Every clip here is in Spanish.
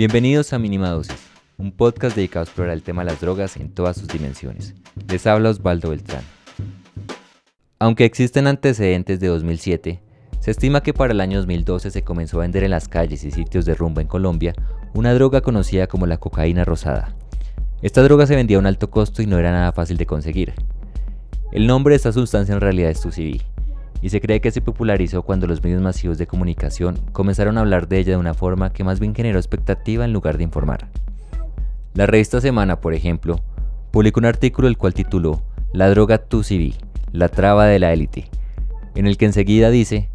Bienvenidos a Minimadosis, un podcast dedicado a explorar el tema de las drogas en todas sus dimensiones. Les habla Osvaldo Beltrán. Aunque existen antecedentes de 2007, se estima que para el año 2012 se comenzó a vender en las calles y sitios de rumba en Colombia una droga conocida como la cocaína rosada. Esta droga se vendía a un alto costo y no era nada fácil de conseguir. El nombre de esta sustancia en realidad es TUCB, y se cree que se popularizó cuando los medios masivos de comunicación comenzaron a hablar de ella de una forma que más bien generó expectativa en lugar de informar. La revista Semana, por ejemplo, publicó un artículo el cual tituló La droga TUCB, la traba de la élite, en el que enseguida dice,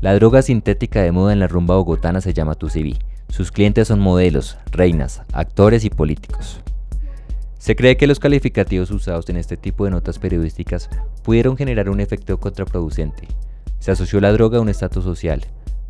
la droga sintética de moda en la rumba bogotana se llama TUCB. Sus clientes son modelos, reinas, actores y políticos. Se cree que los calificativos usados en este tipo de notas periodísticas pudieron generar un efecto contraproducente. Se asoció la droga a un estatus social,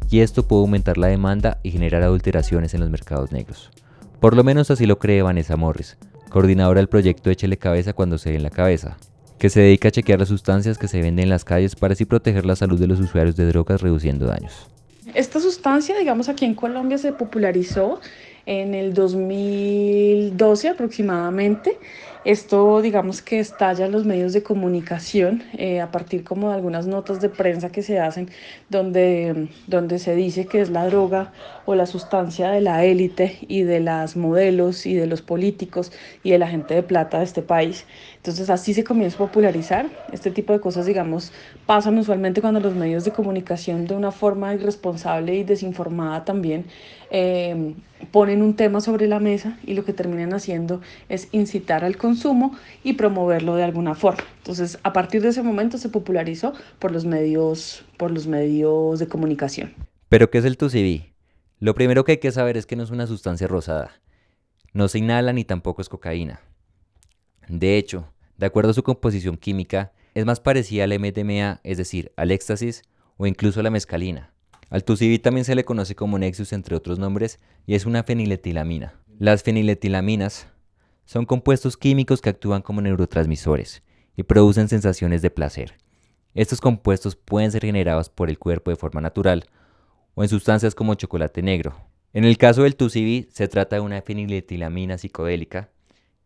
y esto pudo aumentar la demanda y generar adulteraciones en los mercados negros. Por lo menos así lo cree Vanessa Morris, coordinadora del proyecto Échele Cabeza cuando se ve en la cabeza, que se dedica a chequear las sustancias que se venden en las calles para así proteger la salud de los usuarios de drogas reduciendo daños. Esta sustancia, digamos, aquí en Colombia se popularizó en el 2012 aproximadamente. Esto, digamos que estalla en los medios de comunicación eh, a partir como de algunas notas de prensa que se hacen donde, donde se dice que es la droga o la sustancia de la élite y de las modelos y de los políticos y de la gente de plata de este país. Entonces así se comienza a popularizar. Este tipo de cosas, digamos, pasan usualmente cuando los medios de comunicación de una forma irresponsable y desinformada también eh, ponen un tema sobre la mesa y lo que terminan haciendo es incitar al consumo y promoverlo de alguna forma. Entonces, a partir de ese momento se popularizó por los medios, por los medios de comunicación. ¿Pero qué es el TUCB? Lo primero que hay que saber es que no es una sustancia rosada. No se inhala ni tampoco es cocaína. De hecho, de acuerdo a su composición química, es más parecida al MDMA, es decir, al éxtasis o incluso a la mescalina. Al TUCB también se le conoce como Nexus entre otros nombres y es una feniletilamina. Las feniletilaminas son compuestos químicos que actúan como neurotransmisores y producen sensaciones de placer. Estos compuestos pueden ser generados por el cuerpo de forma natural o en sustancias como chocolate negro. En el caso del TUCB se trata de una feniletilamina psicodélica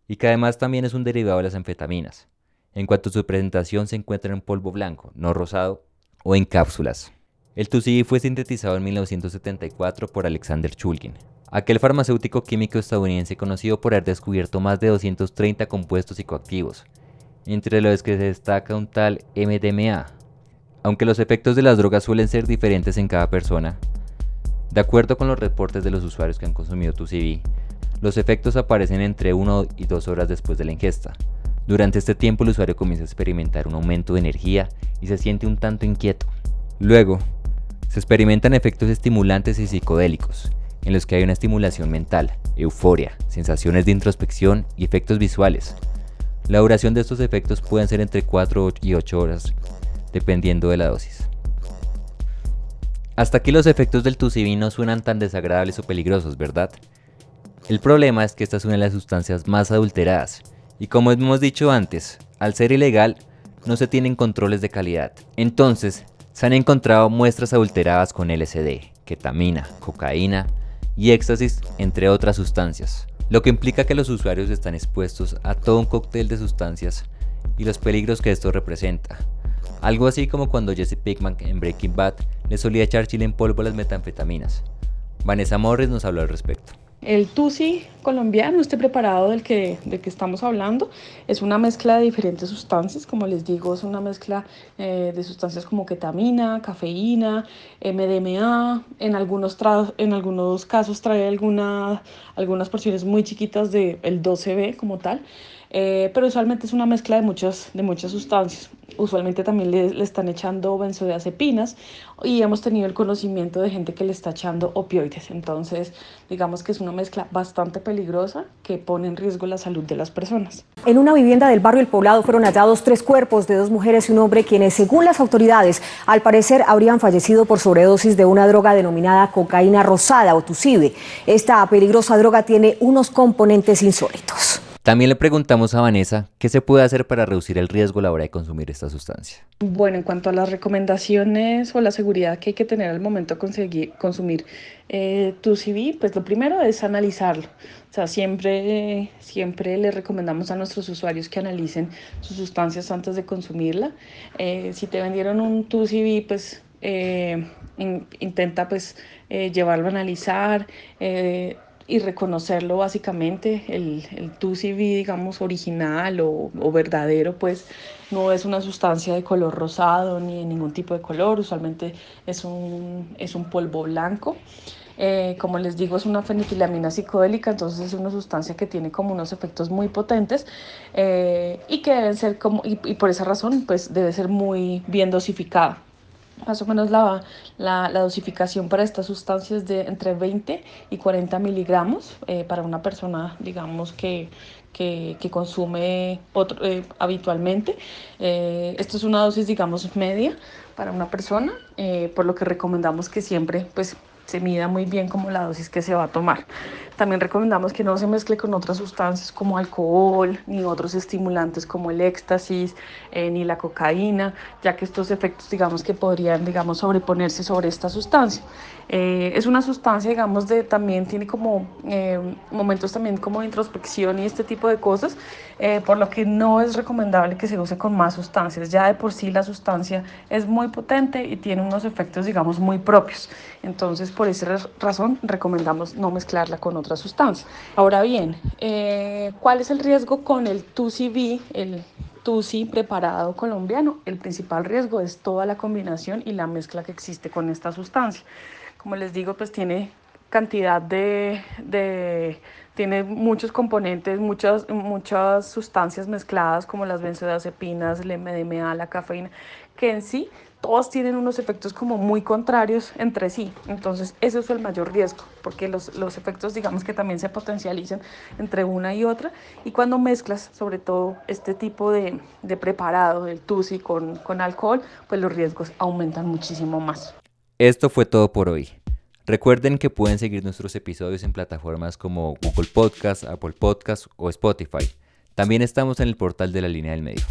y que además también es un derivado de las anfetaminas. En cuanto a su presentación se encuentra en polvo blanco, no rosado, o en cápsulas. El TUCI fue sintetizado en 1974 por Alexander Chulgin, aquel farmacéutico químico estadounidense conocido por haber descubierto más de 230 compuestos psicoactivos, entre los que se destaca un tal MDMA. Aunque los efectos de las drogas suelen ser diferentes en cada persona, de acuerdo con los reportes de los usuarios que han consumido TUCB, los efectos aparecen entre 1 y 2 horas después de la ingesta. Durante este tiempo el usuario comienza a experimentar un aumento de energía y se siente un tanto inquieto. Luego, se experimentan efectos estimulantes y psicodélicos, en los que hay una estimulación mental, euforia, sensaciones de introspección y efectos visuales. La duración de estos efectos pueden ser entre 4 y 8 horas, dependiendo de la dosis. Hasta aquí los efectos del TUCB no suenan tan desagradables o peligrosos, ¿verdad? El problema es que esta es una de las sustancias más adulteradas, y como hemos dicho antes, al ser ilegal, no se tienen controles de calidad. Entonces, se han encontrado muestras adulteradas con LSD, ketamina, cocaína y éxtasis, entre otras sustancias, lo que implica que los usuarios están expuestos a todo un cóctel de sustancias y los peligros que esto representa. Algo así como cuando Jesse Pickman en Breaking Bad le solía echar chile en polvo a las metanfetaminas. Vanessa Morris nos habló al respecto. El tusi colombiano, este preparado del que, de que estamos hablando, es una mezcla de diferentes sustancias, como les digo, es una mezcla eh, de sustancias como ketamina, cafeína, MDMA, en algunos, en algunos casos trae alguna, algunas porciones muy chiquitas del el 12B como tal, eh, pero usualmente es una mezcla de muchas, de muchas sustancias. Usualmente también le, están echando benzodiazepinas y hemos tenido el conocimiento de gente que le está echando opioides. Entonces, digamos que es una mezcla bastante peligrosa que pone en riesgo la salud de las personas. En una vivienda del barrio El Poblado fueron hallados tres cuerpos de dos mujeres y un hombre quienes, según las autoridades, al parecer habrían fallecido por sobredosis de una droga denominada cocaína rosada o tucibe. Esta peligrosa droga tiene unos componentes insólitos. También le preguntamos a Vanessa qué se puede hacer para reducir el riesgo a la hora de consumir esta sustancia. Bueno, en cuanto a las recomendaciones o la seguridad que hay que tener al momento de consumir eh, tu pues lo primero es analizarlo. O sea, siempre, siempre le recomendamos a nuestros usuarios que analicen sus sustancias antes de consumirla. Eh, si te vendieron un tu CV, pues eh, intenta pues llevarlo a analizar y reconocerlo básicamente, el, el CV, digamos, original o, o, verdadero, pues no es una sustancia de color rosado ni de ningún tipo de color, usualmente es un, es un polvo blanco. Eh, como les digo, es una fenitilamina psicodélica, entonces es una sustancia que tiene como unos efectos muy potentes eh, y que deben ser como, y, y por esa razón, pues debe ser muy bien dosificada. Más o menos la, la, dosificación para estas sustancias de entre 20 y 40 miligramos eh, para una persona, digamos, que, que, consume otro, eh, habitualmente. Eh, esto es una dosis, digamos, media para una persona, por lo que recomendamos que siempre pues, se mida muy bien como la dosis que se va a tomar. También recomendamos que no se mezcle con otras sustancias como alcohol, ni otros estimulantes como el éxtasis, eh, ni la cocaína, ya que estos efectos, digamos, que podrían, digamos, sobreponerse sobre esta sustancia. Eh, es una sustancia, digamos, de también tiene como eh, momentos también como introspección y este tipo de cosas, eh, por lo que no es recomendable que se use con más sustancias. Ya de por sí la sustancia es muy potente y tiene unos efectos, digamos, muy propios. Entonces, por esa razón, recomendamos no mezclarla con otras sustancias. Ahora bien, ¿cuál es el riesgo con el 2CB, el TUSI preparado colombiano? El principal riesgo es toda la combinación y la mezcla que existe con esta sustancia. Como les digo, pues tiene cantidad de, de tiene muchos componentes, muchas, muchas sustancias mezcladas como las benzodiazepinas, el MDMA, la cafeína, que en sí todos tienen unos efectos como muy contrarios entre sí. Entonces, eso es el mayor riesgo, porque los, los efectos, digamos que también se potencializan entre una y otra. Y cuando mezclas, sobre todo, este tipo de, de preparado, el TUSI, con, con alcohol, pues los riesgos aumentan muchísimo más. Esto fue todo por hoy. Recuerden que pueden seguir nuestros episodios en plataformas como Google Podcast, Apple Podcast o Spotify. También estamos en el portal de la línea del medio.